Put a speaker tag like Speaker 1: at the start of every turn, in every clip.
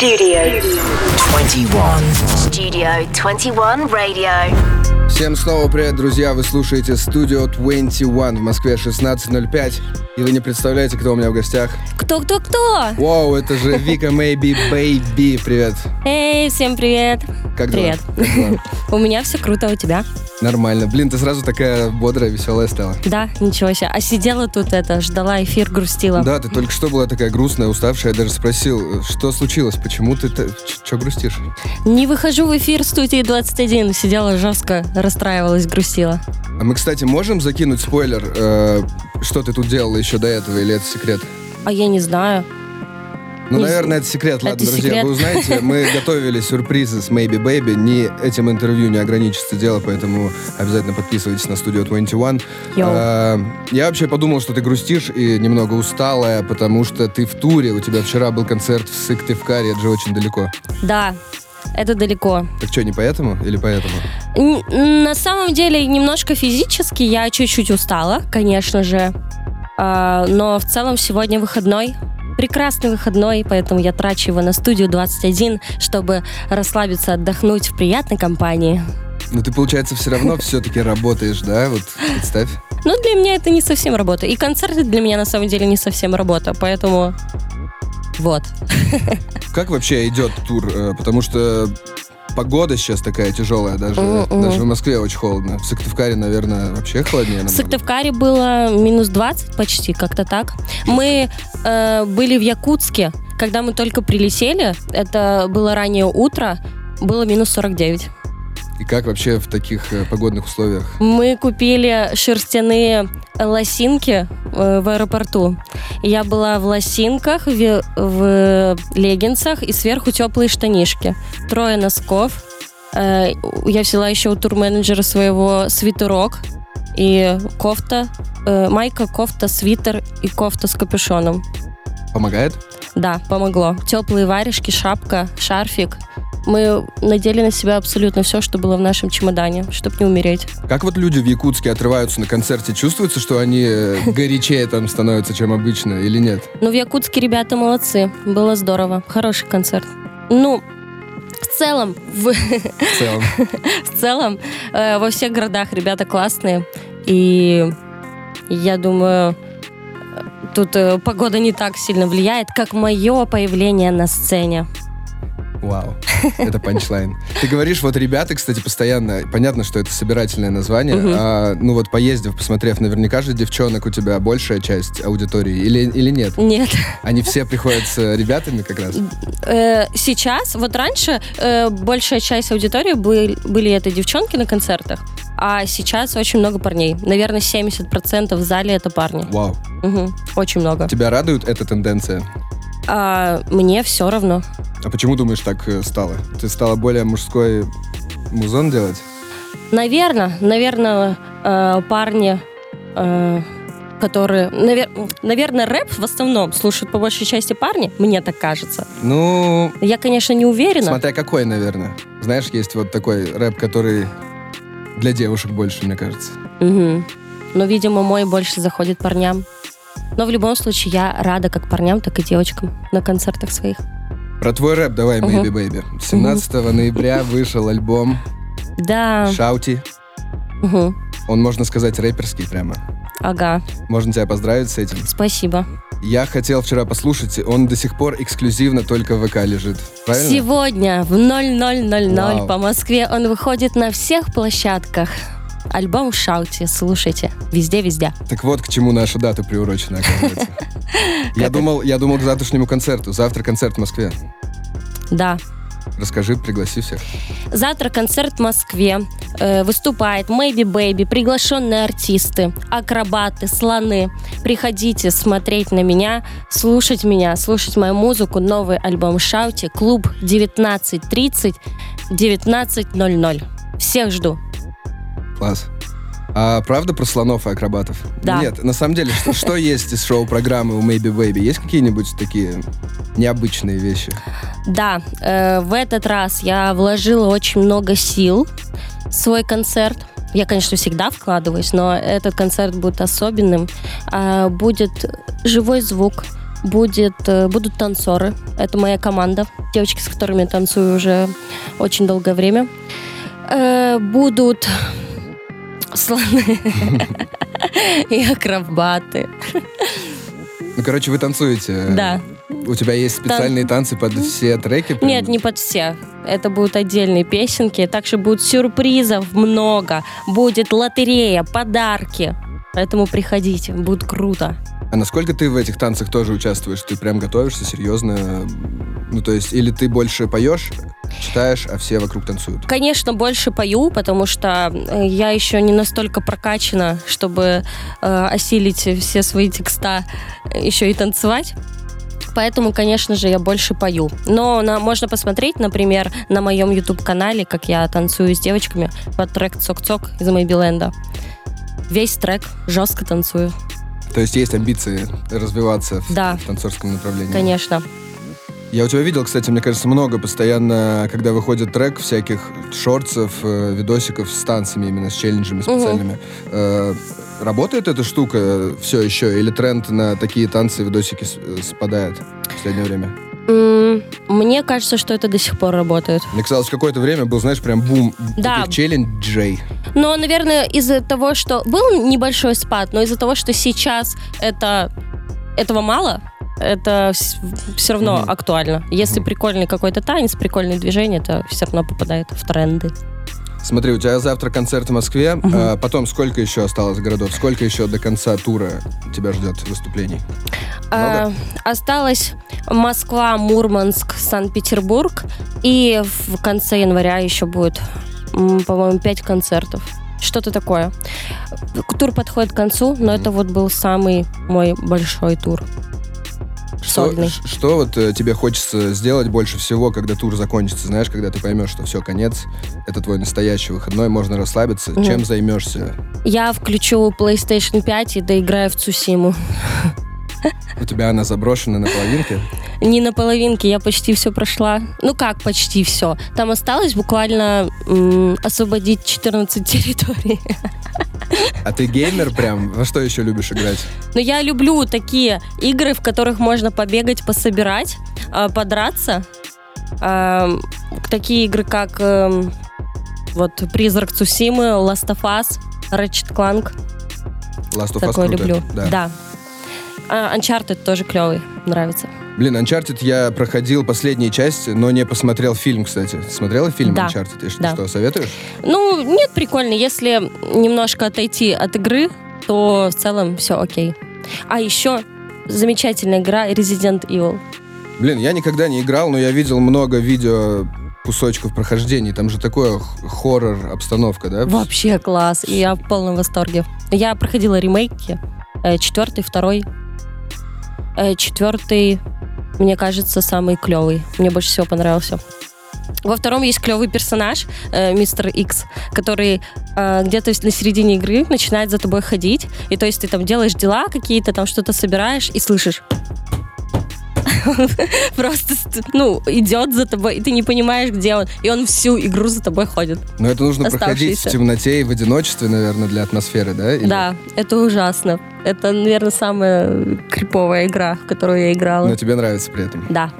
Speaker 1: Studio 21. Studio 21 Radio.
Speaker 2: Всем снова привет, друзья! Вы слушаете Studio 21 в Москве 16.05. И вы не представляете, кто у меня в гостях.
Speaker 3: Кто-кто-кто?
Speaker 2: Вау, это же Вика Maybe Baby. Привет.
Speaker 3: Эй, всем привет.
Speaker 2: Как дела?
Speaker 3: Привет.
Speaker 2: Как дела?
Speaker 3: У меня все круто, у тебя?
Speaker 2: Нормально. Блин, ты сразу такая бодрая, веселая стала.
Speaker 3: Да, ничего себе. А сидела тут это, ждала эфир, грустила.
Speaker 2: Да, ты только что была такая грустная, уставшая. Я даже спросил, что случилось, почему ты что грустишь?
Speaker 3: Не выхожу в эфир студии 21. Сидела жестко, расстраивалась, грустила.
Speaker 2: А мы, кстати, можем закинуть спойлер, э, что ты тут делала еще до этого, или это секрет?
Speaker 3: А я не знаю.
Speaker 2: Ну,
Speaker 3: Не
Speaker 2: наверное, это секрет. Ладно,
Speaker 3: это
Speaker 2: друзья,
Speaker 3: секрет.
Speaker 2: вы узнаете, мы готовили сюрпризы с Maybe Baby. Не этим интервью не ограничится дело, поэтому обязательно подписывайтесь на студию 21.
Speaker 3: Йоу.
Speaker 2: А, я вообще подумал, что ты грустишь и немного усталая, потому что ты в туре. У тебя вчера был концерт в Сыктывкаре, это же очень далеко.
Speaker 3: Да, это далеко.
Speaker 2: Так что, не поэтому или поэтому?
Speaker 3: Н- На самом деле, немножко физически я чуть-чуть устала, конечно же. А, Но в целом сегодня выходной. Прекрасный выходной, поэтому я трачу его на студию 21, чтобы расслабиться, отдохнуть в приятной компании.
Speaker 2: Ну, ты, получается, все равно все-таки работаешь, да? Вот представь.
Speaker 3: Но для меня это не совсем работа. И концерты для меня на самом деле не совсем работа, поэтому вот.
Speaker 2: Как вообще идет тур? Э, Потому что погода сейчас такая тяжелая, даже, даже в Москве очень холодно. В Сыктывкаре, наверное, вообще холоднее.
Speaker 3: В
Speaker 2: намного.
Speaker 3: Сыктывкаре было минус 20 почти, как-то так. Мы э, были в Якутске, когда мы только прилетели, это было раннее утро, было минус 49.
Speaker 2: И как вообще в таких э, погодных условиях?
Speaker 3: Мы купили шерстяные лосинки э, в аэропорту. Я была в лосинках, в, в леггинсах и сверху теплые штанишки. Трое носков. Э, Я взяла еще у турменеджера своего свитерок и кофта, майка, кофта, свитер и кофта с капюшоном.
Speaker 2: Помогает?
Speaker 3: Да, помогло. Теплые варежки, шапка, шарфик. Мы надели на себя абсолютно все, что было в нашем чемодане, чтобы не умереть.
Speaker 2: Как вот люди в Якутске отрываются на концерте? Чувствуется, что они э, горячее там становятся, чем обычно, или нет?
Speaker 3: Ну, в Якутске ребята молодцы. Было здорово. Хороший концерт. Ну, в целом, в,
Speaker 2: В целом.
Speaker 3: в целом, э, во всех городах ребята классные. И я думаю, э, тут э, погода не так сильно влияет, как мое появление на сцене.
Speaker 2: Вау. Это панчлайн. Ты говоришь, вот ребята, кстати, постоянно, понятно, что это собирательное название,
Speaker 3: Мгм.
Speaker 2: а, ну вот поездив, посмотрев, наверняка же девчонок у тебя большая часть аудитории, или, или нет?
Speaker 3: Нет.
Speaker 2: Они все приходят с э, ребятами как раз?
Speaker 3: Э, сейчас, вот раньше э, большая часть аудитории были, были это девчонки на концертах, а сейчас очень много парней. Наверное, 70% в зале это парни.
Speaker 2: Вау.
Speaker 3: Мгм. Очень много.
Speaker 2: Тебя радует эта тенденция?
Speaker 3: А мне все равно.
Speaker 2: А почему думаешь так э, стало? Ты стала более мужской музон делать?
Speaker 3: Наверное, наверное, э, парни, э, которые... наверное, рэп в основном слушают по большей части парни, мне так кажется.
Speaker 2: Ну,
Speaker 3: Я, конечно, не уверена.
Speaker 2: смотря какой, наверное. Знаешь, есть вот такой рэп, который для девушек больше, мне кажется.
Speaker 3: Мгм. Но, видимо, мой больше заходит парням. Но в любом случае я рада как парням, так и девочкам на концертах своих.
Speaker 2: Про твой рэп давай. Maybe Baby. 17 ноября вышел альбом
Speaker 3: Да.
Speaker 2: Шаути.
Speaker 3: Мгм.
Speaker 2: Он, можно сказать, рэперский прямо.
Speaker 3: Ага.
Speaker 2: Можно тебя поздравить с этим.
Speaker 3: Спасибо.
Speaker 2: Я хотел вчера послушать, он до сих пор эксклюзивно только в ВК лежит. Правильно?
Speaker 3: Сегодня в 00.00
Speaker 2: Вау.
Speaker 3: по Москве он выходит на всех площадках. Альбом Шаути, слушайте. Везде-везде.
Speaker 2: Так вот, к чему наша дата приурочена, оказывается. Я думал, я думал к завтрашнему концерту. Завтра концерт в Москве.
Speaker 3: Да.
Speaker 2: Расскажи, пригласи всех.
Speaker 3: Завтра концерт в Москве. Э, выступает Maybe Baby, приглашенные артисты, акробаты, слоны. Приходите смотреть на меня, слушать меня, слушать мою музыку. Новый альбом Шаути. Клуб 19.30, 19.00. Всех жду.
Speaker 2: Класс. А правда про слонов и акробатов?
Speaker 3: Да.
Speaker 2: Нет, на самом деле, что, что есть из шоу-программы у Maybe Baby? Есть какие-нибудь такие необычные вещи?
Speaker 3: Да, э, в этот раз я вложила очень много сил в свой концерт. Я, конечно, всегда вкладываюсь, но этот концерт будет особенным. А, будет живой звук, будет, э, будут танцоры. Это моя команда. Девочки, с которыми я танцую уже очень долгое время. Э, будут слоны и акробаты.
Speaker 2: Ну, короче, вы танцуете.
Speaker 3: Да.
Speaker 2: У тебя есть специальные танцы под все треки? прям?
Speaker 3: Нет, не под все. Это будут отдельные песенки. Также будет сюрпризов много. Будет лотерея, подарки. Поэтому приходите, будет круто.
Speaker 2: А насколько ты в этих танцах тоже участвуешь? Ты прям готовишься серьезно? Ну, то есть, или ты больше поешь, читаешь, а все вокруг танцуют?
Speaker 3: Конечно, больше пою, потому что э, я еще не настолько прокачана, чтобы э, осилить все свои текста э, еще и танцевать. Поэтому, конечно же, я больше пою. Но на, можно посмотреть, например, на моем YouTube-канале, как я танцую с девочками под трек «Цок-цок» из Мэйбиленда. Весь трек жестко танцую,
Speaker 2: То есть есть амбиции развиваться
Speaker 3: Да.
Speaker 2: в танцорском направлении?
Speaker 3: конечно.
Speaker 2: Я у тебя видел, кстати, мне кажется, много постоянно, когда выходит трек, всяких шортсов, э, видосиков с танцами, именно с челленджами специальными. Э, работает эта штука все еще? Или тренд на такие танцы, видосики э, спадает в последнее время?
Speaker 3: Мне кажется, что это до сих пор работает.
Speaker 2: Мне казалось, какое-то время был, знаешь, прям бум
Speaker 3: Да.
Speaker 2: челленджей.
Speaker 3: Но, наверное, из-за того, что был небольшой спад, но из-за того, что сейчас это этого мало, это все равно
Speaker 2: Мгм.
Speaker 3: актуально. Если
Speaker 2: Мгм.
Speaker 3: прикольный какой-то танец, прикольное движение, это все равно попадает в тренды.
Speaker 2: Смотри, у тебя завтра концерт в Москве.
Speaker 3: Мгм.
Speaker 2: а потом сколько еще осталось городов? Сколько еще до конца тура тебя ждет выступлений?
Speaker 3: А, осталось Москва, Мурманск, Санкт-Петербург. И в конце января еще будет, по-моему, пять концертов. Что-то такое. Тур подходит к концу, но это вот был самый мой большой тур.
Speaker 2: Что,
Speaker 3: Сольный.
Speaker 2: ш- что вот э, тебе хочется сделать больше всего, когда тур закончится? Знаешь, когда ты поймешь, что все, конец, это твой настоящий выходной, можно расслабиться.
Speaker 3: Мгм.
Speaker 2: Чем займешься?
Speaker 3: Я включу PlayStation 5 и доиграю в Цусиму.
Speaker 2: У тебя она заброшена на половинке?
Speaker 3: Не на половинке, я почти все прошла. Ну как почти все? Там осталось буквально м, освободить 14 территорий.
Speaker 2: А ты геймер прям? Во что еще любишь играть?
Speaker 3: Но я люблю такие игры, в которых можно побегать, пособирать, а, подраться. Такие игры, как эм, вот Призрак Цусимы, Last of Us, Ratchet Clank.
Speaker 2: Last of Us
Speaker 3: Такое люблю.
Speaker 2: Да.
Speaker 3: Да. А, Uncharted тоже клевый, нравится.
Speaker 2: Блин, Uncharted я проходил последние части, но не посмотрел фильм, кстати. Смотрела фильм
Speaker 3: Да.
Speaker 2: Uncharted? И что,
Speaker 3: Да.
Speaker 2: что, советуешь?
Speaker 3: Ну, нет, прикольно. Если немножко отойти от игры, то в целом все окей. А еще замечательная игра Resident Evil.
Speaker 2: Блин, я никогда не играл, но я видел много видео кусочков прохождений. Там же такое хоррор обстановка, да?
Speaker 3: Вообще класс. И я в полном восторге. Я проходила ремейки. э, Четвертый, второй. Э, Четвертый, мне кажется, самый клевый. Мне больше всего понравился. Во втором есть клевый персонаж, э, мистер Икс, который э, где-то на середине игры начинает за тобой ходить. И то есть ты там делаешь дела какие-то, там что-то собираешь и слышишь. Просто, ст- ну, идет за тобой, и ты не понимаешь, где он. И он всю игру за тобой ходит.
Speaker 2: Но это нужно проходить в темноте и в одиночестве, наверное, для атмосферы, да? Или-
Speaker 3: Да, это ужасно. Это, наверное, самая криповая игра, в которую я играла.
Speaker 2: Но тебе нравится при этом.
Speaker 3: Да.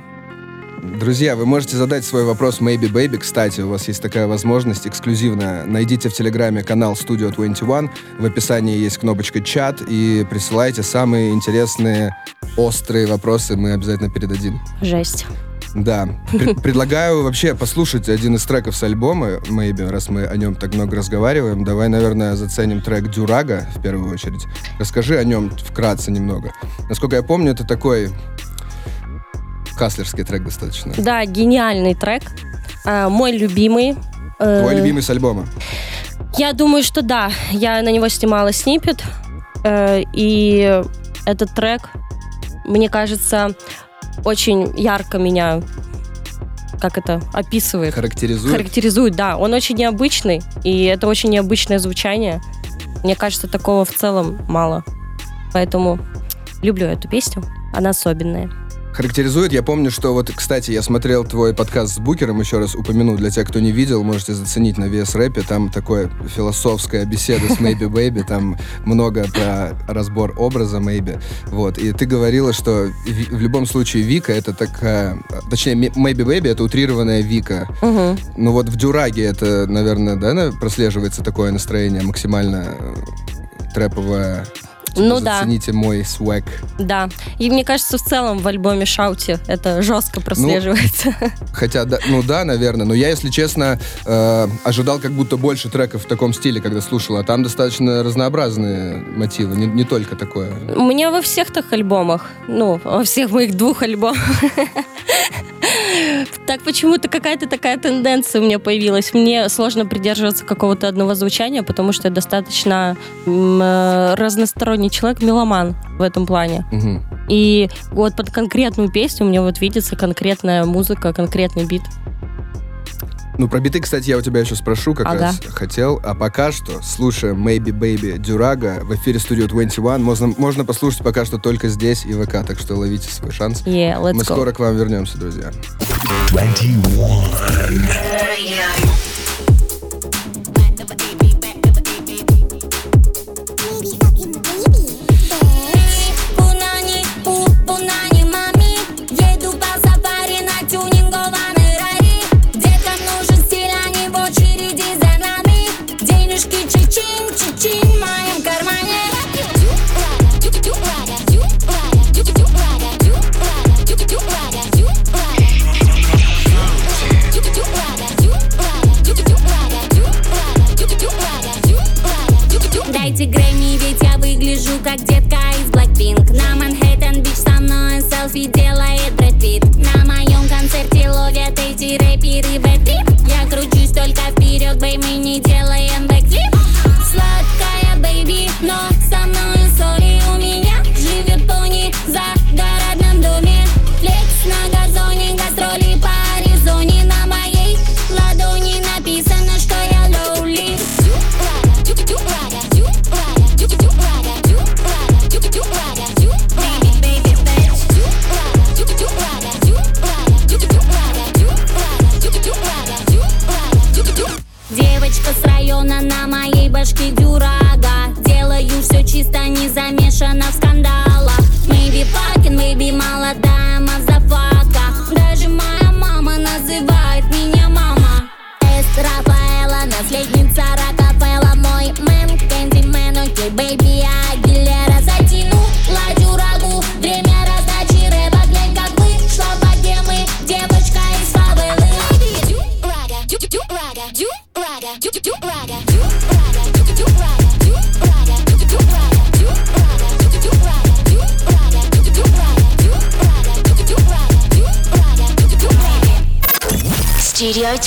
Speaker 2: Друзья, вы можете задать свой вопрос Maybe Baby. Кстати, у вас есть такая возможность эксклюзивно. Найдите в Телеграме канал Studio 21. В описании есть кнопочка «Чат» и присылайте самые интересные, острые вопросы. Мы обязательно передадим.
Speaker 3: Жесть.
Speaker 2: Да. Пр- Предлагаю вообще послушать один из треков с альбома Maybe, раз мы о нем так много разговариваем. Давай, наверное, заценим трек Дюрага в первую очередь. Расскажи о нем вкратце немного. Насколько я помню, это такой хаслерский трек достаточно.
Speaker 3: Да, гениальный трек. А, мой любимый. Э,
Speaker 2: Твой любимый с альбома.
Speaker 3: Я думаю, что да. Я на него снимала снипет. Э, и этот трек, мне кажется, очень ярко меня как это описывает.
Speaker 2: Характеризует.
Speaker 3: характеризует, да. Он очень необычный, и это очень необычное звучание. Мне кажется, такого в целом мало. Поэтому люблю эту песню. Она особенная.
Speaker 2: Характеризует. Я помню, что вот, кстати, я смотрел твой подкаст с Букером, еще раз упомяну, для тех, кто не видел, можете заценить на VS рэпе. Там такое философская беседа с Maybe Baby, там много про разбор образа Maybe. Вот. И ты говорила, что в любом случае Вика это такая... Точнее, Maybe Baby это утрированная Вика.
Speaker 3: Угу.
Speaker 2: Ну вот в Дюраге это, наверное, да, прослеживается такое настроение максимально э, трэповое Типа,
Speaker 3: ну да.
Speaker 2: Зацените мой свек.
Speaker 3: Да. И мне кажется, в целом в альбоме Шаути это жестко прослеживается.
Speaker 2: Ну, хотя, да, ну да, наверное. Но я, если честно, э, ожидал как будто больше треков в таком стиле, когда слушал. А там достаточно разнообразные мотивы, не, не только такое.
Speaker 3: Меня во всех так альбомах, ну, во всех моих двух альбомах так почему-то какая-то такая тенденция у меня появилась. Мне сложно придерживаться какого-то одного звучания, потому что я достаточно э, разносторонний человек, меломан в этом плане.
Speaker 2: Угу.
Speaker 3: И вот под конкретную песню мне вот видится конкретная музыка, конкретный бит.
Speaker 2: Ну, про биты, кстати, я у тебя еще спрошу, как ага. раз хотел. А пока что слушаем Maybe Baby Дюрага в эфире Studio 21. Можно, можно послушать пока что только здесь и ВК, так что ловите свой шанс.
Speaker 3: Yeah, let's
Speaker 2: Мы
Speaker 3: go.
Speaker 2: скоро к вам вернемся, друзья.
Speaker 4: 21.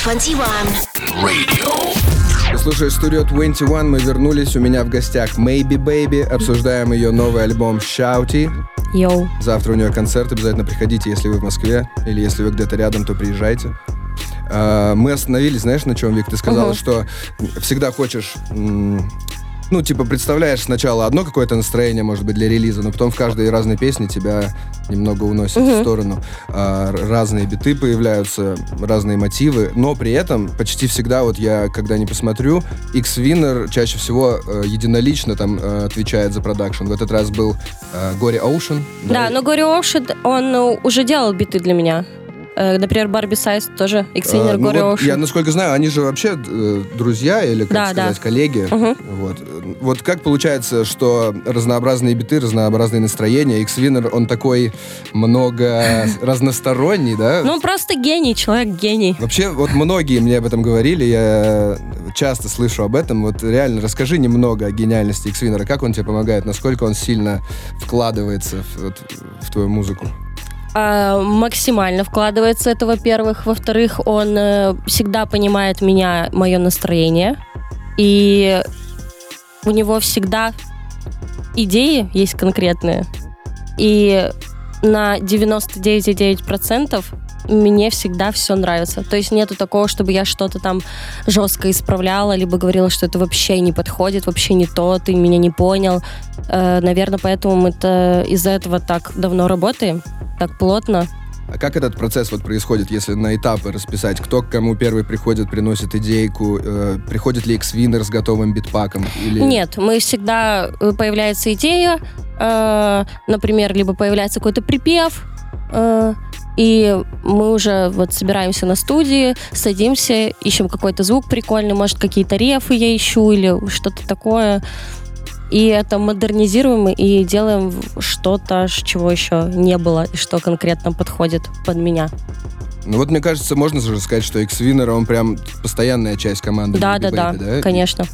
Speaker 4: 21 Radio.
Speaker 2: Слушай, Studio 21 мы вернулись. У меня в гостях Maybe Baby. Обсуждаем ее новый альбом Shouty.
Speaker 3: Йоу.
Speaker 2: Завтра у нее концерт. Обязательно приходите, если вы в Москве. Или если вы где-то рядом, то приезжайте. А, мы остановились, знаешь, на чем, Вик? Ты сказала, угу. что всегда хочешь ну, типа, представляешь сначала одно какое-то настроение, может быть, для релиза, но потом в каждой разной песне тебя немного уносит uh-huh. в сторону. А, разные биты появляются, разные мотивы, но при этом почти всегда, вот я, когда не посмотрю, X-Winner чаще всего э, единолично там э, отвечает за продакшн. В этот раз был э, Горе Оушен.
Speaker 3: Да, да, но Горе Оушен, он э, уже делал биты для меня. Э, например, Барби Сайз тоже, Xiner, а, ну
Speaker 2: вот Я, насколько знаю, они же вообще э, друзья или, как да, сказать, да. коллеги.
Speaker 3: Угу.
Speaker 2: Вот. вот как получается, что разнообразные биты, разнообразные настроения, X-Winner, он такой много разносторонний, да?
Speaker 3: Ну, он просто гений, человек гений.
Speaker 2: Вообще, вот многие мне об этом говорили, я часто слышу об этом. Вот реально, расскажи немного о гениальности X-Winner, как он тебе помогает, насколько он сильно вкладывается в, в твою музыку?
Speaker 3: А, максимально вкладывается это, во-первых. Во-вторых, он э, всегда понимает меня, мое настроение. И у него всегда идеи есть конкретные. И на 99,9% мне всегда все нравится. То есть нету такого, чтобы я что-то там жестко исправляла, либо говорила, что это вообще не подходит, вообще не то, ты меня не понял. Э, наверное, поэтому мы-то из-за этого так давно работаем, так плотно.
Speaker 2: А как этот процесс вот происходит, если на этапы расписать? Кто к кому первый приходит, приносит идейку? Э, приходит ли X-Winner с готовым битпаком? Или...
Speaker 3: Нет, мы всегда э, появляется идея, э, например, либо появляется какой-то припев, э, и мы уже вот собираемся на студии, садимся, ищем какой-то звук прикольный, может, какие-то рефы я ищу или что-то такое. И это модернизируем и делаем что-то, чего еще не было, и что конкретно подходит под меня.
Speaker 2: Ну вот, мне кажется, можно же сказать, что X-Winner, он прям постоянная часть команды.
Speaker 3: Да, да, да, да, конечно.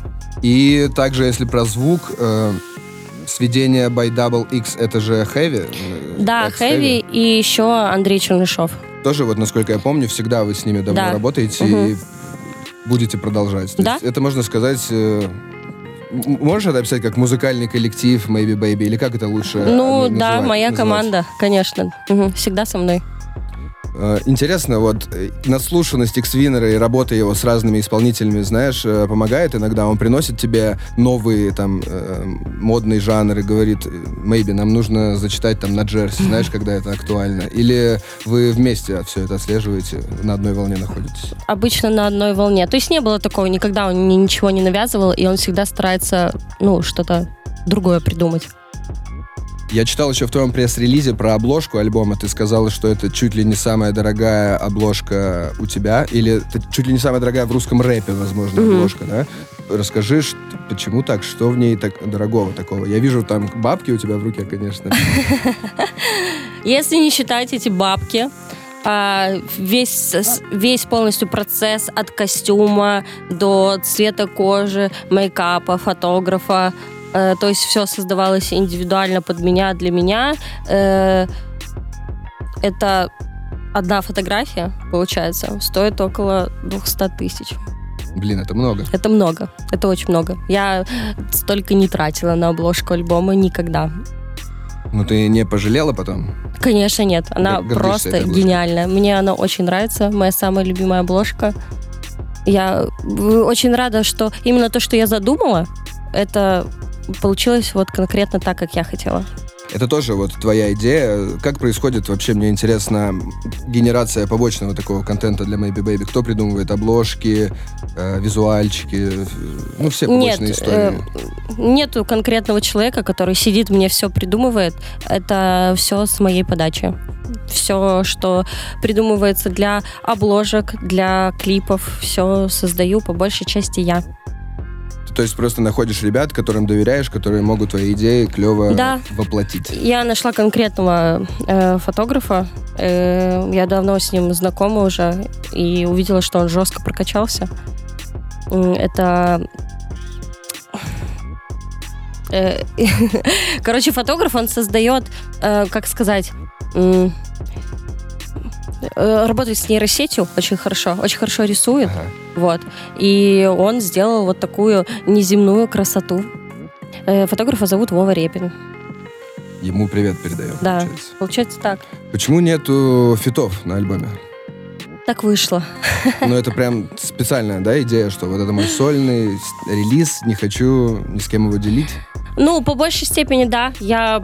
Speaker 2: И также, если про звук, э, сведение by Double X, это же Heavy?
Speaker 3: Да, Heavy и еще Андрей Чернышов.
Speaker 2: Тоже, вот, насколько я помню, всегда вы с ними давно да. работаете угу. и будете продолжать. То
Speaker 3: да?
Speaker 2: есть это, можно сказать, э, Можешь это описать как музыкальный коллектив Maybe Baby? Или как это лучше
Speaker 3: Ну, да, моя называть? команда, конечно. Угу, всегда со мной.
Speaker 2: Э, интересно, вот э, наслушанность X-Winner и работа его с разными исполнителями, знаешь, э, помогает иногда. Он приносит тебе новые там модные жанры, говорит, maybe нам нужно зачитать там на джерси, знаешь, когда это актуально. Или вы вместе все это отслеживаете, на одной волне находитесь?
Speaker 3: Обычно на одной волне. То есть не было такого, никогда он мне ничего не навязывал, и он всегда старается, ну, что-то другое придумать.
Speaker 2: Я читал еще в твоем пресс-релизе про обложку альбома. Ты сказала, что это чуть ли не самая дорогая обложка у тебя. Или это чуть ли не самая дорогая в русском рэпе, возможно, mm-hmm. обложка, да? Расскажи, почему так? Что в ней так дорогого такого? Я вижу там бабки у тебя в руке, конечно.
Speaker 3: Если не считать эти бабки, а, весь, весь полностью процесс от костюма до цвета кожи, мейкапа, фотографа, Э, то есть все создавалось индивидуально под меня, для меня. Э, это одна фотография, получается, стоит около 200 тысяч.
Speaker 2: Блин, это много.
Speaker 3: Это много. Это очень много. Я столько не тратила на обложку альбома никогда.
Speaker 2: Ну, ты не пожалела потом?
Speaker 3: Конечно, нет. Она Гордишься просто гениальная. Мне она очень нравится. Моя самая любимая обложка. Я очень рада, что именно то, что я задумала, это получилось вот конкретно так, как я хотела.
Speaker 2: Это тоже вот твоя идея. Как происходит вообще, мне интересно, генерация побочного такого контента для Maybe Baby? Кто придумывает обложки, э, визуальчики, ну, все побочные Нет, истории?
Speaker 3: Э, нету конкретного человека, который сидит, мне все придумывает. Это все с моей подачи. Все, что придумывается для обложек, для клипов, все создаю по большей части я
Speaker 2: то есть просто находишь ребят, которым доверяешь, которые могут твои идеи клево
Speaker 3: да.
Speaker 2: воплотить.
Speaker 3: Я нашла конкретного э, фотографа. Э, я давно с ним знакома уже и увидела, что он жестко прокачался. Это э, Короче, фотограф, он создает, э, как сказать, работает с нейросетью очень хорошо, очень хорошо рисует. Ага. Вот. И он сделал вот такую неземную красоту. Э, фотографа зовут Вова Репин.
Speaker 2: Ему привет передаем.
Speaker 3: Да, получается. получается так.
Speaker 2: Почему нету фитов на альбоме?
Speaker 3: Так вышло.
Speaker 2: Ну, это прям специальная, да, идея, что вот это мой сольный релиз, не хочу ни с кем его делить?
Speaker 3: Ну, по большей степени, да. Я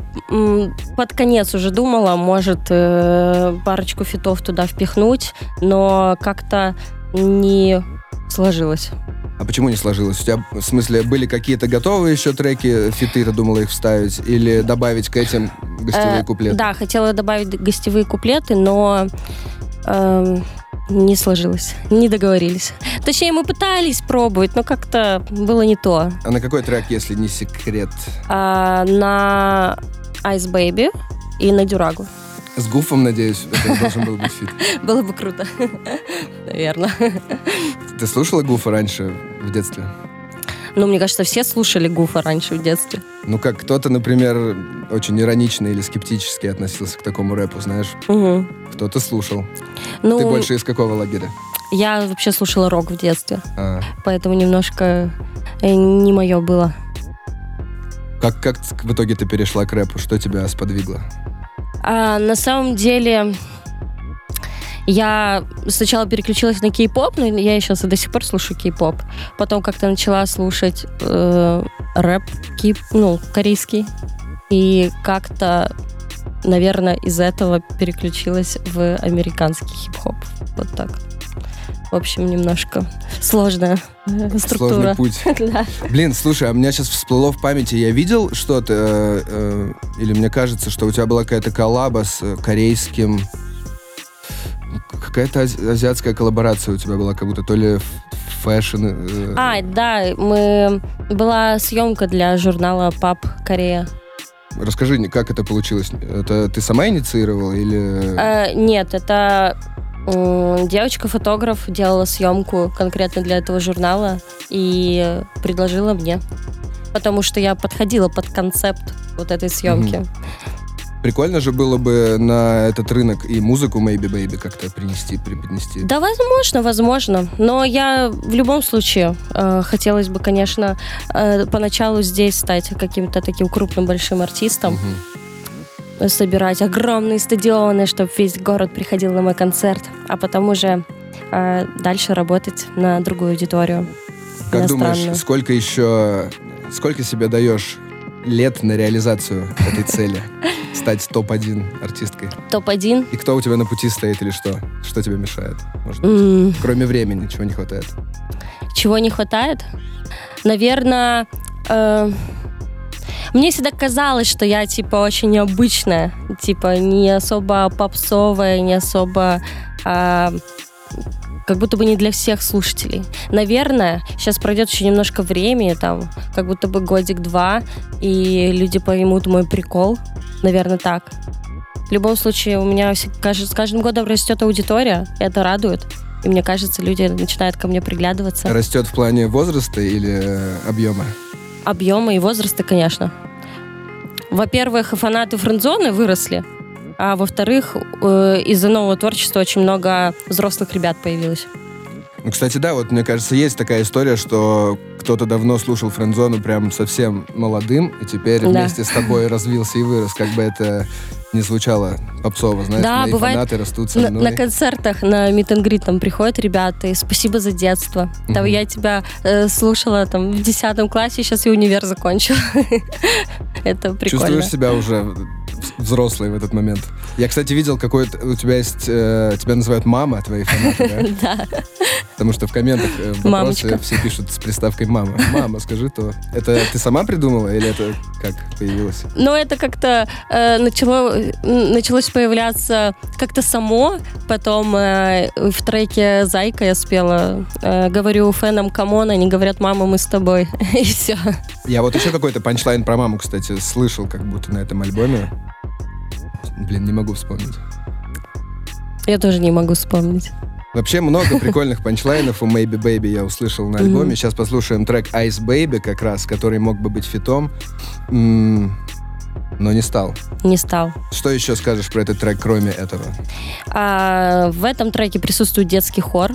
Speaker 3: под конец уже думала, может, э, парочку фитов туда впихнуть, но как-то не сложилось.
Speaker 2: А почему не сложилось? У тебя, в смысле, были какие-то готовые еще треки, фиты, ты думала их вставить? Или добавить к этим гостевые э, куплеты?
Speaker 3: Да, хотела добавить гостевые куплеты, но... Э, не сложилось, не договорились. Точнее, мы пытались пробовать, но как-то было не то.
Speaker 2: А на какой трек, если не секрет?
Speaker 3: А, на Ice Baby и на Дюрагу.
Speaker 2: С Гуфом, надеюсь, это должен был быть фит.
Speaker 3: Было бы круто. Наверное.
Speaker 2: Ты слушала Гуфа раньше, в детстве?
Speaker 3: Ну, мне кажется, все слушали Гуфа раньше в детстве.
Speaker 2: Ну, как кто-то, например, очень иронично или скептически относился к такому рэпу, знаешь?
Speaker 3: Угу.
Speaker 2: Кто-то слушал. Ну, Ты больше из какого лагеря?
Speaker 3: Я вообще слушала рок в детстве. А. Поэтому немножко э, не мое было.
Speaker 2: Как, как в итоге ты перешла к рэпу? Что тебя сподвигло?
Speaker 3: А, на самом деле, Я сначала переключилась на кей-поп, но я сейчас и до сих пор слушаю кей-поп. Потом как-то начала слушать э, рэп, кей, ну, корейский. И как-то, наверное, из этого переключилась в американский хип-хоп. Вот так. В общем, немножко сложная э, структура.
Speaker 2: Сложный путь.
Speaker 3: Да.
Speaker 2: Блин, слушай, а у меня сейчас всплыло в памяти, я видел что-то, э, э, или мне кажется, что у тебя была какая-то коллаба с корейским... Какая-то ази- азиатская коллаборация у тебя была, как будто то ли fashion... э,
Speaker 3: А, да, мы... Была съемка для журнала «Пап Корея».
Speaker 2: Расскажи, как это получилось? Это ты сама инициировала или...
Speaker 3: Э, нет, это девочка-фотограф делала съемку конкретно для этого журнала и предложила мне. Потому что я подходила под концепт вот этой съемки.
Speaker 2: Прикольно же было бы на этот рынок и музыку Maybe Baby как-то принести, преподнести.
Speaker 3: Да, возможно, возможно. Но я в любом случае э, хотелось бы, конечно, э, поначалу здесь стать каким-то таким крупным большим артистом.
Speaker 2: Мгм.
Speaker 3: Собирать огромные стадионы, чтобы весь город приходил на мой концерт, а потом уже э, дальше работать на другую аудиторию.
Speaker 2: Как думаешь, сколько еще... Сколько себе даешь лет на реализацию этой цели? Стать топ-1 артисткой?
Speaker 3: Топ-1.
Speaker 2: И кто у тебя на пути стоит или что? Что тебе мешает? Может быть?
Speaker 3: М,
Speaker 2: Кроме времени, чего не хватает?
Speaker 3: Чего не хватает? Наверное, э, мне всегда казалось, что я типа очень необычная, типа не особо попсовая, не особо а, как будто бы не для всех слушателей. Наверное, сейчас пройдет еще немножко времени, там, как будто бы годик-два, и люди поймут мой прикол. Наверное, так. В любом случае, у меня с каждым годом растет аудитория, это радует. И мне кажется, люди начинают ко мне приглядываться.
Speaker 2: Растет в плане возраста или э, объема?
Speaker 3: Объема и возраста, конечно. Во-первых, фанаты френдзоны выросли, а во-вторых, э, из-за нового творчества очень много взрослых ребят появилось.
Speaker 2: Ну, кстати, да, вот мне кажется, есть такая история, что кто-то давно слушал френдзону прям совсем молодым, и теперь
Speaker 3: Да.
Speaker 2: вместе с тобой развился и вырос, как бы это не звучало попсово, знаешь,
Speaker 3: Да,
Speaker 2: мои
Speaker 3: бывает
Speaker 2: фанаты растут со
Speaker 3: На,
Speaker 2: мной.
Speaker 3: на концертах, на Meet and Greet там приходят ребята, и спасибо за детство. Там я тебя э, слушала там в 10 классе, сейчас я универ закончила. Это прикольно.
Speaker 2: Чувствуешь себя уже взрослой в этот момент. Я, кстати, видел, какой у тебя есть... э, тебя называют мама, твои фанаты, да?
Speaker 3: Да.
Speaker 2: Потому что в комментах э, вопросы
Speaker 3: Мамочка.
Speaker 2: все пишут с приставкой «мама». Мама, скажи то. Это ты сама придумала или это как появилось?
Speaker 3: Но это как-то э, начало, началось появляться как-то само. Потом э, в треке «Зайка» я спела. э, говорю фенам «Come on», они говорят «Мама, мы с тобой». И все.
Speaker 2: Я вот еще какой-то панчлайн про маму, кстати, слышал как будто на этом альбоме. Блин, не могу вспомнить.
Speaker 3: Я тоже не могу вспомнить.
Speaker 2: Вообще много прикольных панчлайнов у Maybe Baby я услышал на альбоме. Сейчас послушаем трек Ice Baby как раз, который мог бы быть фитом, но не стал.
Speaker 3: Не стал.
Speaker 2: Что еще скажешь про этот трек, кроме этого?
Speaker 3: А в этом треке присутствует детский хор.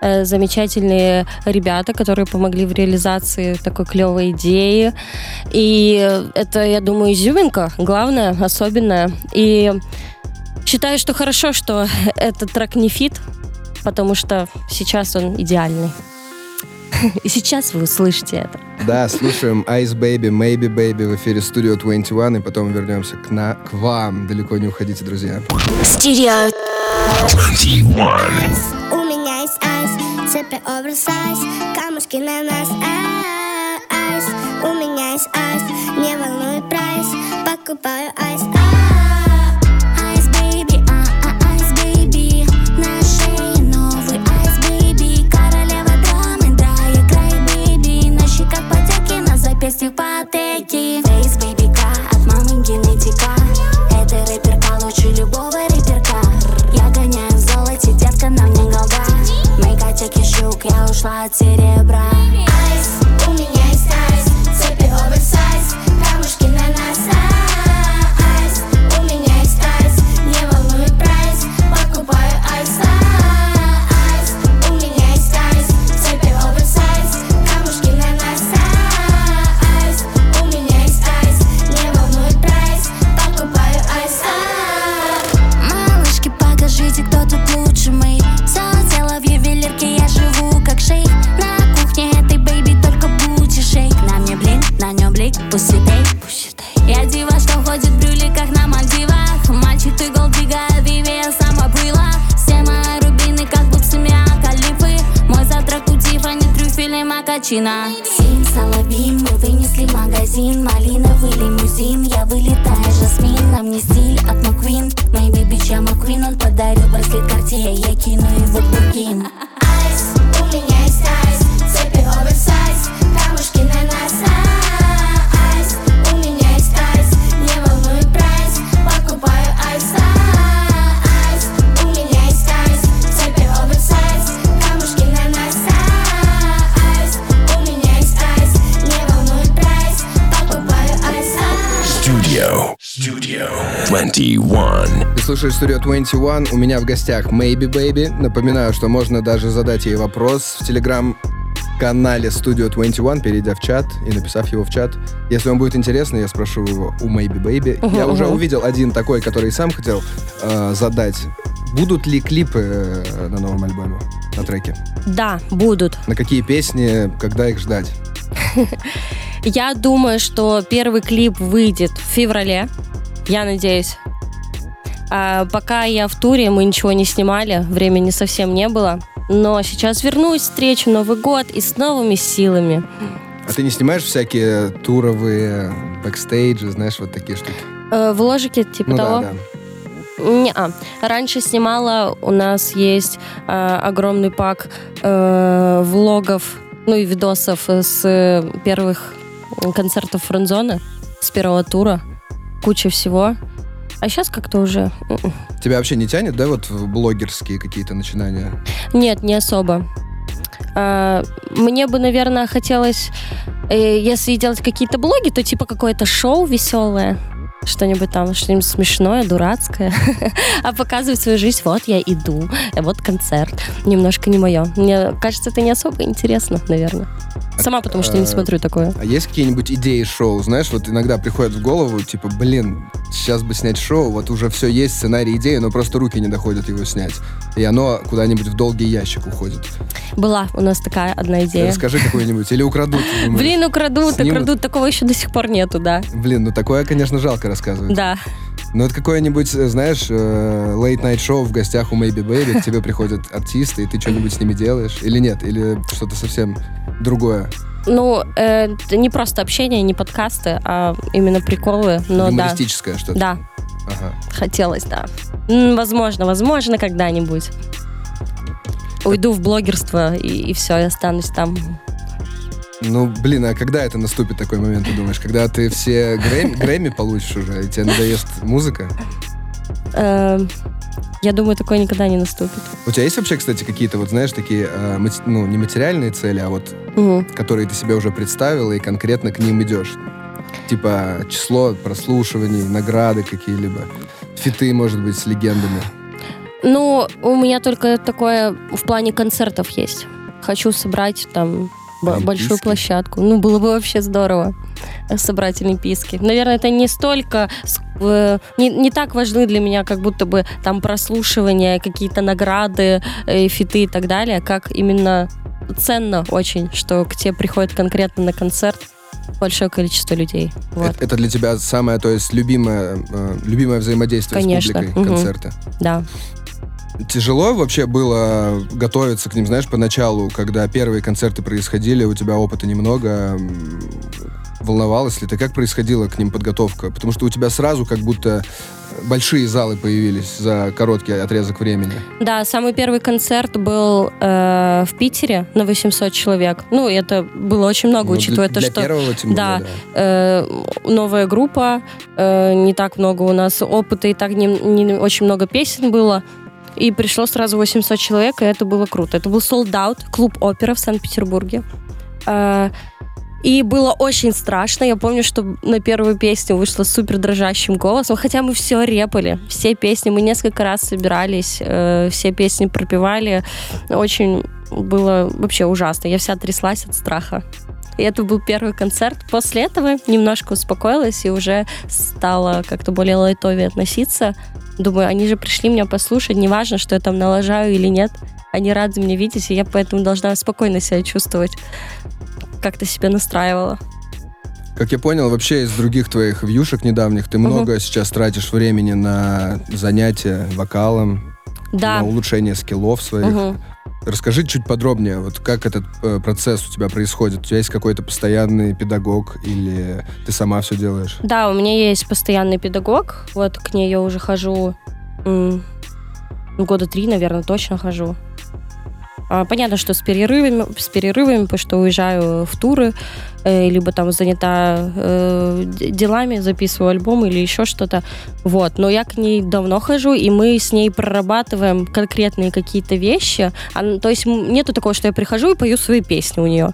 Speaker 3: Э, Замечательные ребята, которые помогли в реализации такой клевой идеи. И это, я думаю, изюминка, главное, особенное. И считаю, что хорошо, что этот трек не фит, потому что сейчас он идеальный. И сейчас вы услышите это.
Speaker 2: Да, слушаем Ice Baby, Maybe Baby в эфире Studio 21, и потом вернемся к, на, к вам. Далеко не уходите, друзья.
Speaker 1: Studio
Speaker 5: У меня есть ice, цепи оверсайз, камушки на нас ice. У меня есть ice, не волнует price, покупаю ice. Ice, патеки. Face, бэйбика, от мамы генетика. Это рэперка лучше любого реперка. Я гоняю в золоте, детка, на мне голда. Мои котики щук, я ушла от серебра.
Speaker 2: Слушаешь Studio 21, у меня в гостях Maybe Baby. Напоминаю, что можно даже задать ей вопрос в телеграм канале Studio 21, перейдя в чат и написав его в чат. Если вам будет интересно, я спрошу его у Maybe Baby. я уже увидел один такой, который сам хотел э, задать. Будут ли клипы э, на новом альбоме, на треке?
Speaker 3: Да, будут.
Speaker 2: На какие песни, когда их ждать?
Speaker 3: Я думаю, что первый клип выйдет в феврале. Я надеюсь. А пока я в туре, мы ничего не снимали, времени совсем не было. Но сейчас вернусь, встречу Новый год и с новыми силами.
Speaker 2: А ты не снимаешь всякие туровые бэкстейджи, знаешь, вот такие штуки?
Speaker 3: Э, вложики типа
Speaker 2: ну
Speaker 3: того?
Speaker 2: да, да.
Speaker 3: Не, а. Раньше снимала, у нас есть э, огромный пак э, влогов, ну и видосов с первых концертов френдзоны, с первого тура. Куча всего. А сейчас как-то уже...
Speaker 2: Тебя вообще не тянет, да, вот в блогерские какие-то начинания?
Speaker 3: Нет, не особо. А, мне бы, наверное, хотелось, э, если делать какие-то блоги, то типа какое-то шоу веселое. Что-нибудь там, что-нибудь смешное, дурацкое. а показывать свою жизнь, вот я иду, вот концерт. Немножко не мое. Мне кажется, это не особо интересно, наверное. Сама потому что не
Speaker 2: а,
Speaker 3: смотрю такое.
Speaker 2: А есть какие-нибудь идеи шоу? Знаешь, вот иногда приходят в голову, типа, блин, сейчас бы снять шоу, вот уже все есть, сценарий, идеи, но просто руки не доходят его снять. И оно куда-нибудь в долгий ящик уходит.
Speaker 3: Была у нас такая одна идея.
Speaker 2: Расскажи какую-нибудь. Или украдут.
Speaker 3: Блин, украдут, украдут. Такого еще до сих пор нету, да.
Speaker 2: Блин, ну такое, конечно, жалко рассказывать.
Speaker 3: Да.
Speaker 2: Ну это какое-нибудь, э, знаешь, э, late-night шоу в гостях у Maybe Baby, к тебе приходят артисты, и ты что-нибудь с ними делаешь? Или нет? Или что-то совсем другое?
Speaker 3: Ну, э, это не просто общение, не подкасты, а именно приколы. Но да.
Speaker 2: Юмористическое что-то?
Speaker 3: Да,
Speaker 2: Ага.
Speaker 3: хотелось, да. Возможно, возможно, когда-нибудь. Уйду в блогерство, и, и все, я останусь там.
Speaker 2: Ну, блин, а когда это наступит такой момент, ты думаешь? Когда ты все Грэмми, Грэмми получишь уже, и тебе надоест музыка?
Speaker 3: Я думаю, такое никогда не наступит.
Speaker 2: У тебя есть вообще, кстати, какие-то, вот знаешь, такие, э, ну, не материальные цели, а вот,
Speaker 3: Мгм.
Speaker 2: которые ты себе уже представила, и конкретно к ним идешь? Типа число прослушиваний, награды какие-либо, фиты, может быть, с легендами.
Speaker 3: Ну, у меня только такое в плане концертов есть. Хочу собрать там большую площадку. Ну, было бы вообще здорово э, собрать Олимпийский. Наверное, это не столько, э, не, не так важны для меня, как будто бы там прослушивания, какие-то награды, э, фиты и так далее, как именно ценно очень, что к тебе приходит конкретно на концерт большое количество людей. Вот,
Speaker 2: Это, это для тебя самое, то есть, любимое, э, любимое взаимодействие
Speaker 3: Конечно,
Speaker 2: с публикой,
Speaker 3: мгм.
Speaker 2: концерты?
Speaker 3: да.
Speaker 2: Тяжело вообще было готовиться к ним, знаешь, поначалу, когда первые концерты происходили, у тебя опыта немного, волновалась ли ты? Как происходила к ним подготовка? Потому что у тебя сразу как будто большие залы появились за короткий отрезок времени.
Speaker 3: Да, самый первый концерт был э, в Питере на 800 человек. Ну, это было очень много,
Speaker 2: Ну,
Speaker 3: учитывая
Speaker 2: для,
Speaker 3: то,
Speaker 2: для
Speaker 3: что
Speaker 2: первого, тем
Speaker 3: да,
Speaker 2: более,
Speaker 3: э, новая группа, э, не так много у нас опыта, и так не, не очень много песен было. И пришло сразу 800 человек, и это было круто. Это был sold out, клуб опера в Санкт-Петербурге. Э, и было очень страшно. Я помню, что на первую песню вышла супер дрожащим голосом, хотя мы все репали, все песни. Мы несколько раз собирались, э, все песни пропевали. Очень было вообще ужасно. Я вся тряслась от страха. И это был первый концерт. После этого немножко успокоилась и уже стала как-то более лайтовее относиться. Думаю, они же пришли меня послушать, неважно, что я там налажаю или нет. Они рады меня видеть, и я поэтому должна спокойно себя чувствовать. Как-то себя настраивала.
Speaker 2: Как я понял, вообще из других твоих вьюшек недавних ты много сейчас тратишь времени на занятия вокалом,
Speaker 3: Да.
Speaker 2: на улучшение скиллов своих.
Speaker 3: Мгм.
Speaker 2: Расскажи чуть подробнее, вот как этот э, процесс у тебя происходит. У тебя есть какой-то постоянный педагог или ты сама все делаешь?
Speaker 3: Да, у меня есть постоянный педагог. Вот к ней я уже хожу м, года три, наверное, точно хожу. А, Понятно, что с перерывами, с перерывами, потому что уезжаю в туры, э, либо там занята э, делами, записываю альбом или еще что-то. Вот. Но я к ней давно хожу, и мы с ней прорабатываем конкретные какие-то вещи. Ан- то есть нету такого, что я прихожу и пою свои песни у нее.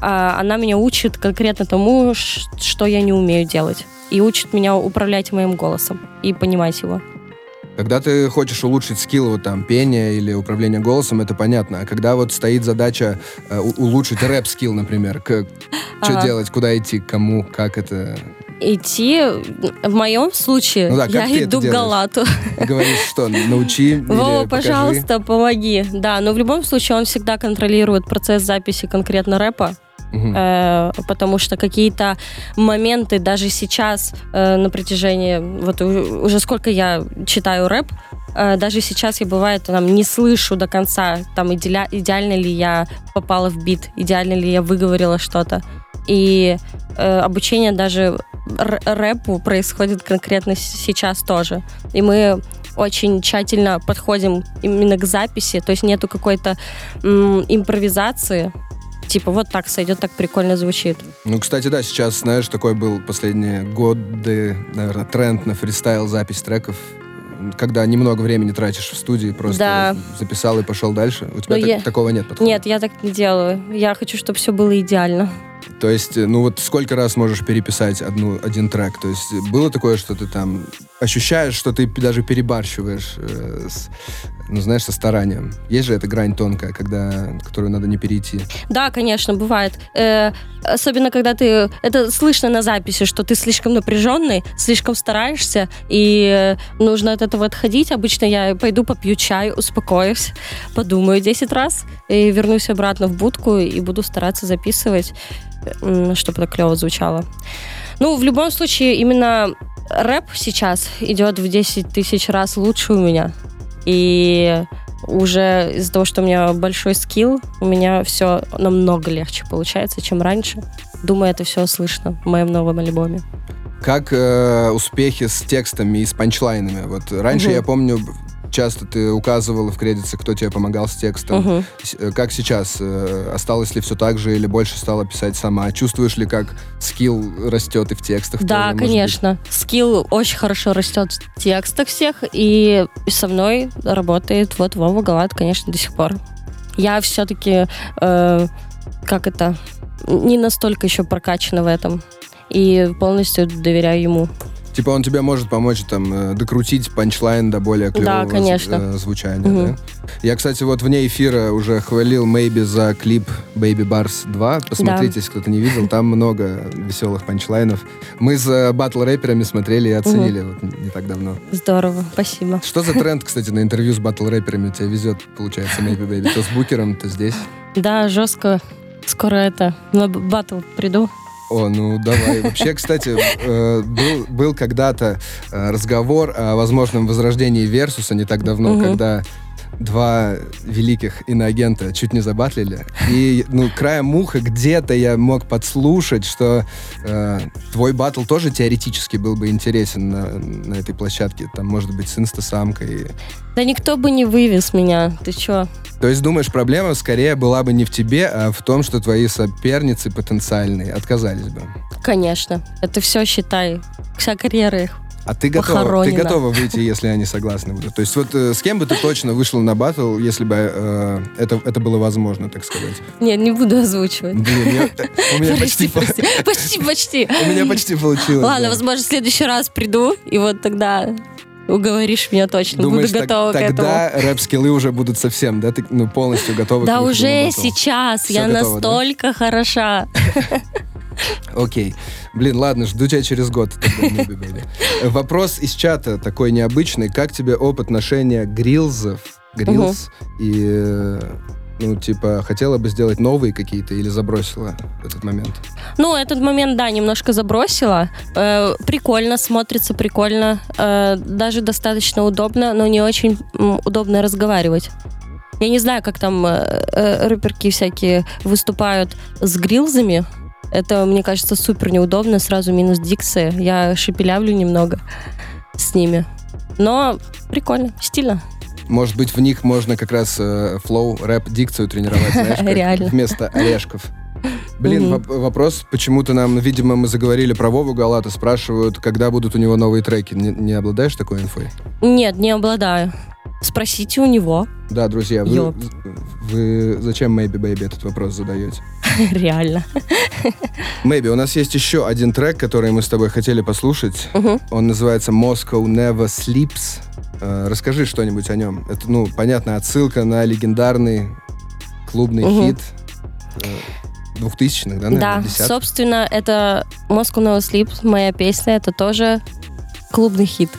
Speaker 3: А она меня учит конкретно тому, что я не умею делать. И учит меня управлять моим голосом и понимать его.
Speaker 2: Когда ты хочешь улучшить скилл вот там пения или управления голосом, это понятно. А когда вот стоит задача э, улучшить рэп-скилл, например, что
Speaker 3: Ага.
Speaker 2: делать, куда идти, кому, как это...
Speaker 3: Идти, в моем случае,
Speaker 2: Ну да, как
Speaker 3: я иду к? Галату.
Speaker 2: Говоришь, что научи или
Speaker 3: Вова,
Speaker 2: покажи?
Speaker 3: пожалуйста, помоги. Да, но в любом случае он всегда контролирует процесс записи конкретно рэпа, Э, потому что какие-то моменты даже сейчас э, на протяжении, вот уже сколько я читаю рэп, э, даже сейчас я бывает там не слышу до конца, там иделя- идеально ли я попала в бит, идеально ли я выговорила что-то. И обучение даже рэпу происходит конкретно сейчас тоже. И мы очень тщательно подходим именно к записи, то есть нету какой-то импровизации. Типа вот так сойдет, так прикольно звучит.
Speaker 2: Ну, кстати, да, сейчас, знаешь, такой был последние годы, наверное, тренд на фристайл запись треков, когда немного времени тратишь в студии, просто
Speaker 3: Да.
Speaker 2: записал и пошел дальше. У тебя
Speaker 3: Но
Speaker 2: так-
Speaker 3: я-
Speaker 2: такого нет подхода?
Speaker 3: Нет, я так не делаю. Я хочу, чтобы все было идеально.
Speaker 2: То есть, э, ну вот сколько раз можешь переписать одну, один трек? То есть э, было такое, что ты там ощущаешь, что ты даже перебарщиваешь, э, с, ну знаешь, со старанием. Есть же эта грань тонкая, когда, которую надо не перейти.
Speaker 3: Да, конечно, бывает. Э, особенно, когда ты... Это слышно на записи, что ты слишком напряженный, слишком стараешься, и э, нужно от этого отходить. Обычно я пойду попью чай, успокоюсь, подумаю 10 раз, и вернусь обратно в будку, и буду стараться записывать, чтобы это клево звучало. Ну, в любом случае, именно рэп сейчас идет в 10 тысяч раз лучше у меня. И уже из-за того, что у меня большой скилл, у меня все намного легче получается, чем раньше. Думаю, это все слышно в моем новом альбоме.
Speaker 2: Как э, успехи с текстами и с панчлайнами? Вот раньше,
Speaker 3: Мгм.
Speaker 2: я помню, часто ты указывала в кредитах, кто тебе помогал с текстом. Э, Как сейчас? Э, Осталось ли все так же или больше стала писать сама? Чувствуешь ли, как скилл растет и в текстах?
Speaker 3: Да,
Speaker 2: тоже, может быть?
Speaker 3: конечно. Скилл очень хорошо растет в текстах всех, и со мной работает вот Вова Галат, конечно, до сих пор. Я все-таки, как это, не настолько еще прокачана в этом. И полностью доверяю ему.
Speaker 2: Типа он тебе может помочь там э, докрутить панчлайн до более клевого
Speaker 3: Да, конечно.
Speaker 2: э, звучания,
Speaker 3: Мгм.
Speaker 2: да? Я, кстати, вот вне эфира уже хвалил Мэйби за клип Baby Bars 2. Посмотрите, если кто-то не видел, там много веселых панчлайнов. Мы за батл рэперами смотрели и оценили вот не так давно.
Speaker 3: Здорово, спасибо.
Speaker 2: Что за тренд, кстати, на интервью с батл рэперами? Тебе везет, получается, Maybe Baby. То с Букером, то здесь.
Speaker 3: Да, жестко. Скоро это, на батл приду.
Speaker 2: О, ну давай. Вообще, кстати, э, был, был когда-то э, разговор о возможном возрождении Версуса не так давно,
Speaker 3: Мгм.
Speaker 2: когда два великих иноагента чуть не забатлили. И, ну, краем уха где-то я мог подслушать, что э, твой батл тоже теоретически был бы интересен на, на этой площадке. Там, может быть, с инстасамкой.
Speaker 3: Да никто бы не вывез меня. Ты чё?
Speaker 2: То есть, думаешь, проблема скорее была бы не в тебе, а в том, что твои соперницы потенциальные отказались бы.
Speaker 3: Конечно. Это все, считай, вся карьера их.
Speaker 2: А ты готова, ты готова выйти, если они согласны будут? То есть вот э, с кем бы ты точно вышла на батл, если бы э, это, это было возможно, так сказать?
Speaker 3: Нет, не буду озвучивать.
Speaker 2: Блин, я- э, у меня почти, по-
Speaker 3: почти, почти, почти.
Speaker 2: у меня почти получилось.
Speaker 3: Ладно,
Speaker 2: да.
Speaker 3: возможно, в следующий раз приду, и вот тогда уговоришь меня точно.
Speaker 2: Думаешь,
Speaker 3: Буду
Speaker 2: так-
Speaker 3: готова к этому.
Speaker 2: тогда рэп-скиллы уже будут совсем, да? Ты ну, полностью готова
Speaker 3: Да уже
Speaker 2: батл?
Speaker 3: сейчас
Speaker 2: Всё
Speaker 3: я
Speaker 2: готово, да?
Speaker 3: настолько хороша.
Speaker 2: Окей. Блин, ладно, жду тебя через год. Вопрос из чата такой необычный. Как тебе опыт ношения грилзов? Грилз? И, э, ну, типа, хотела бы сделать новые какие-то или забросила этот момент?
Speaker 3: Ну, этот момент, да, немножко забросила. Э, прикольно, смотрится прикольно. Э, даже достаточно удобно, но не очень удобно разговаривать. Я не знаю, как там э, э, рэперки всякие выступают с грилзами. Это, мне кажется, супер неудобно. Сразу минус дикция. Я шепелявлю немного с ними. Но прикольно, стильно.
Speaker 2: Может быть, в них можно как раз э, флоу, рэп, дикцию тренировать, знаешь,
Speaker 3: Реально.
Speaker 2: вместо орешков. Блин, воп- вопрос, почему-то нам, видимо, мы заговорили про Вову Галата, спрашивают, когда будут у него новые треки. Не, не обладаешь такой инфой?
Speaker 3: Нет, не обладаю. Спросите у него.
Speaker 2: Да, друзья, вы,
Speaker 3: Ёп.
Speaker 2: вы зачем Maybe Baby этот вопрос задаете?
Speaker 3: Реально.
Speaker 2: Maybe, у нас есть еще один трек, который мы с тобой хотели послушать.
Speaker 3: Мгм.
Speaker 2: Он называется Moscow Never Sleeps. Э, расскажи что-нибудь о нем. Это, ну, понятно, отсылка на легендарный клубный
Speaker 3: Мгм.
Speaker 2: хит э, двухтысячных, да, наверное,
Speaker 3: Да,
Speaker 2: десятых?
Speaker 3: собственно, это Moscow No Sleep, моя песня, это тоже клубный хит.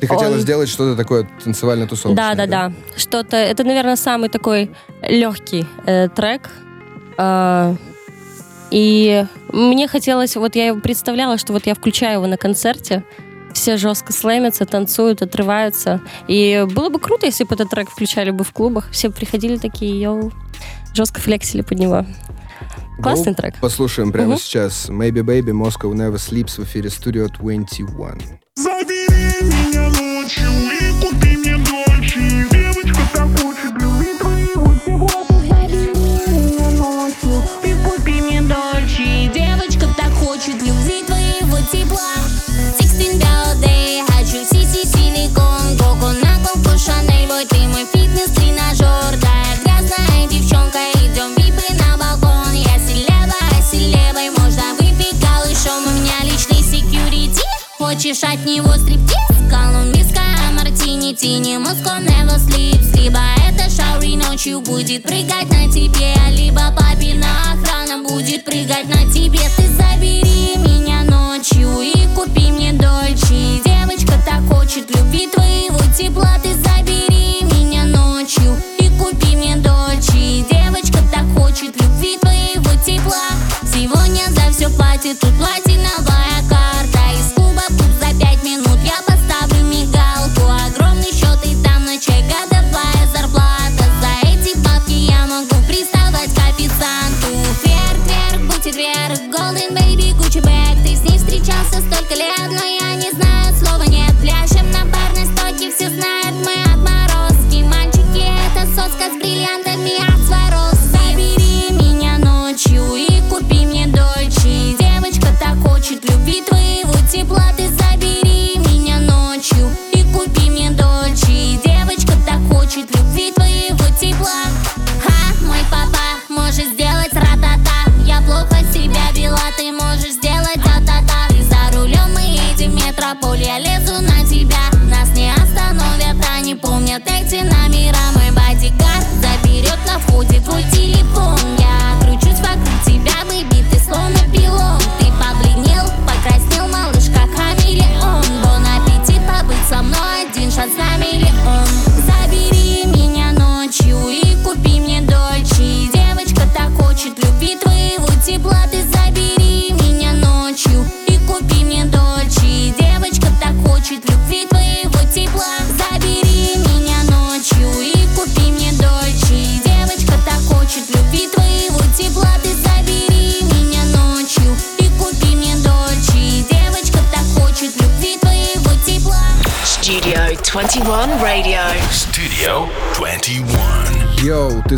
Speaker 2: Ты хотела
Speaker 3: он-
Speaker 2: сделать что-то такое танцевально-тусовочное.
Speaker 3: Да, да, да. Что-то. Это, наверное, самый такой легкий э, трек. А, и мне хотелось, вот я представляла, что вот я включаю его на концерте, все жестко слэмятся, танцуют, отрываются. И было бы круто, если бы этот трек включали бы в клубах. Все приходили такие, йоу, жестко флексили под него. Классный
Speaker 2: Ну,
Speaker 3: трек.
Speaker 2: Послушаем прямо
Speaker 3: Мгм.
Speaker 2: сейчас. Maybe Baby, Moscow Never Sleeps в эфире Studio 21.
Speaker 4: Забери меня ночью и купи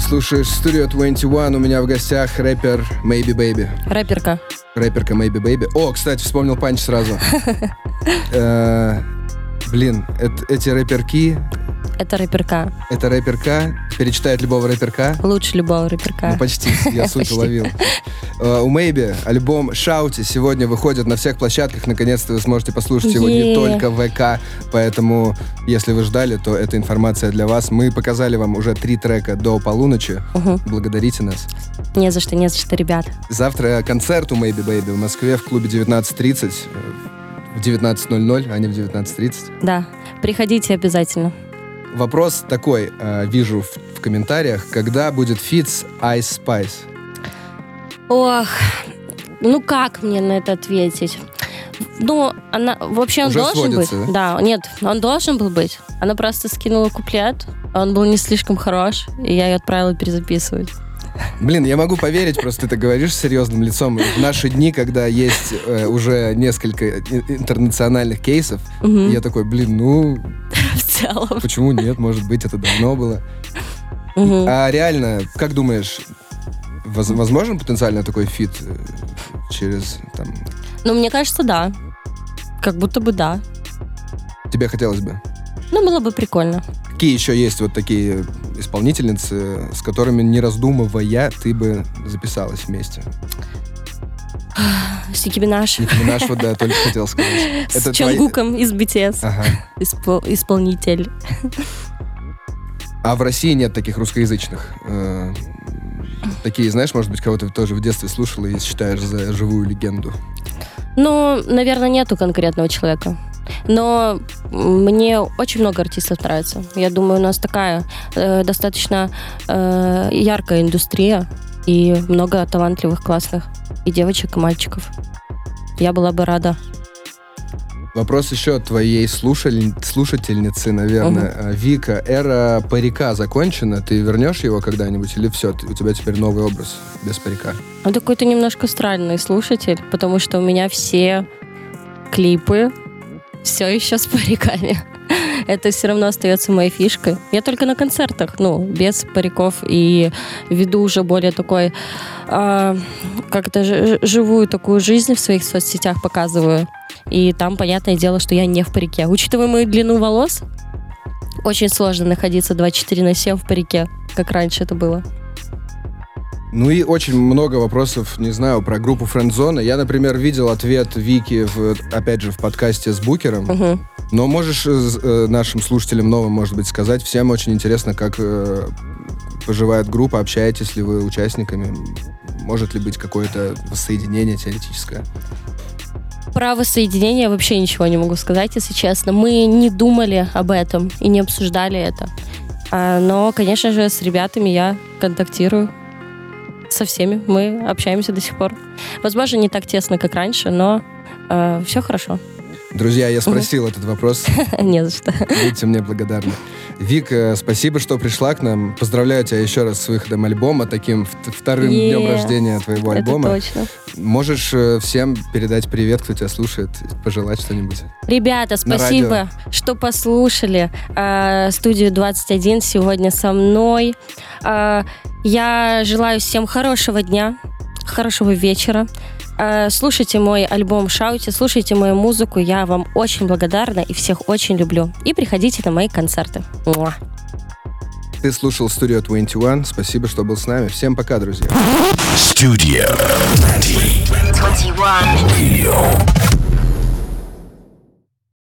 Speaker 2: слушаешь Studio 21, у меня в гостях рэпер Maybe Baby.
Speaker 3: Рэперка.
Speaker 2: Рэперка Maybe Baby. О, кстати, вспомнил панч сразу. Э, Блин, эт- эти рэперки,
Speaker 3: Это рэперка.
Speaker 2: это рэперка, перечитает любого рэперка.
Speaker 3: Лучше любого рэперка.
Speaker 2: Ну, почти, я суть уловил. Э, У Мэйби альбом «Шаути» сегодня выходит на всех площадках. Наконец-то вы сможете послушать его не только в ВК. Поэтому, если вы ждали, то эта информация для вас. Мы показали вам уже три трека до полуночи. Благодарите нас.
Speaker 3: Не за что, не за что, ребят.
Speaker 2: Завтра концерт у Maybe Baby в Москве в клубе 19.30. э, В 19.00, а не в 19.30.
Speaker 3: Да, приходите обязательно.
Speaker 2: Вопрос такой, э, вижу в, в комментариях. Когда будет фит с Ice Spice?
Speaker 3: Ох, ну как мне на это ответить? Ну, она вообще он
Speaker 2: Уже
Speaker 3: должен
Speaker 2: сводится,
Speaker 3: быть. Да, нет, он должен был быть. Она просто скинула куплет, Он был не слишком хорош, и я ее отправила перезаписывать.
Speaker 2: Блин, я могу поверить, просто ты это говоришь с серьезным лицом. В наши дни, когда есть э, уже несколько интернациональных кейсов,
Speaker 3: Мгм.
Speaker 2: я такой, блин, ну,
Speaker 3: В целом.
Speaker 2: почему нет? Может быть, это давно было. А реально, как думаешь, воз- возможен потенциально такой фит э, через, там,
Speaker 3: Ну, мне кажется, да. Как будто бы да.
Speaker 2: тебе хотелось бы?
Speaker 3: Ну, было бы прикольно.
Speaker 2: Какие еще есть вот такие исполнительницы, с которыми, не раздумывая, ты бы записалась вместе?
Speaker 3: Сики Минаж.
Speaker 2: Ники Минаж, вот да, только хотел сказать.
Speaker 3: С Чонгуком из BTS.
Speaker 2: Ага.
Speaker 3: Испол- Исполнитель.
Speaker 2: А в России нет таких русскоязычных. э, Такие, знаешь, может быть, кого-то тоже в детстве слушала и считаешь за живую легенду.
Speaker 3: Ну, наверное, нету конкретного человека. Но мне очень много артистов нравится. Я думаю, у нас такая э, достаточно э, яркая индустрия и много талантливых, классных и девочек, и мальчиков. Я была бы рада.
Speaker 2: Вопрос еще от твоей слушаль- слушательницы, наверное. А, Вика, эра парика закончена? Ты вернешь его когда-нибудь или все? У тебя теперь новый образ без парика?
Speaker 3: Он такой-то немножко странный слушатель, потому что у меня все клипы все еще с париками. Это все равно остается моей фишкой. Я только на концертах, ну, без париков и веду уже более такой, а, как-то живую такую жизнь в своих соцсетях показываю. И там, понятное дело, что я не в парике. Учитывая мою длину волос, очень сложно находиться 24 на 7 в парике, как раньше это было.
Speaker 2: Ну и очень много вопросов, не знаю, про группу Френдзона. Я, например, видел ответ Вики, в, опять же, в подкасте с Букером.
Speaker 3: Мгм.
Speaker 2: Но можешь э, э, нашим слушателям новым, может быть, сказать, всем очень интересно, как э, поживает группа, общаетесь ли вы участниками, может ли быть какое-то воссоединение теоретическое.
Speaker 3: Про воссоединение вообще ничего не могу сказать, если честно. Мы не думали об этом и не обсуждали это. А, Но, конечно же, с ребятами я контактирую. Со всеми. Мы общаемся до сих пор. Возможно, не так тесно, как раньше, но все хорошо.
Speaker 2: Друзья, я спросил этот вопрос,
Speaker 3: Не за что.
Speaker 2: будьте мне благодарны. Вика, спасибо, что пришла к нам. Поздравляю тебя еще раз с выходом альбома, таким вт- вторым
Speaker 3: Е,
Speaker 2: днем рождения твоего
Speaker 3: Это
Speaker 2: альбома.
Speaker 3: точно.
Speaker 2: Можешь э, всем передать привет, кто тебя слушает, пожелать что-нибудь.
Speaker 3: Ребята, спасибо, что послушали а, студию 21 сегодня со мной. А, я желаю всем хорошего дня, хорошего вечера. А, слушайте мой альбом «Шауте», слушайте мою музыку. Я вам очень благодарна и всех очень люблю. И приходите на мои концерты. Муа.
Speaker 2: Ты слушал Studio 21. Спасибо, что был с нами. Всем пока, друзья.
Speaker 1: Studio 20.
Speaker 6: 21.
Speaker 1: Radio.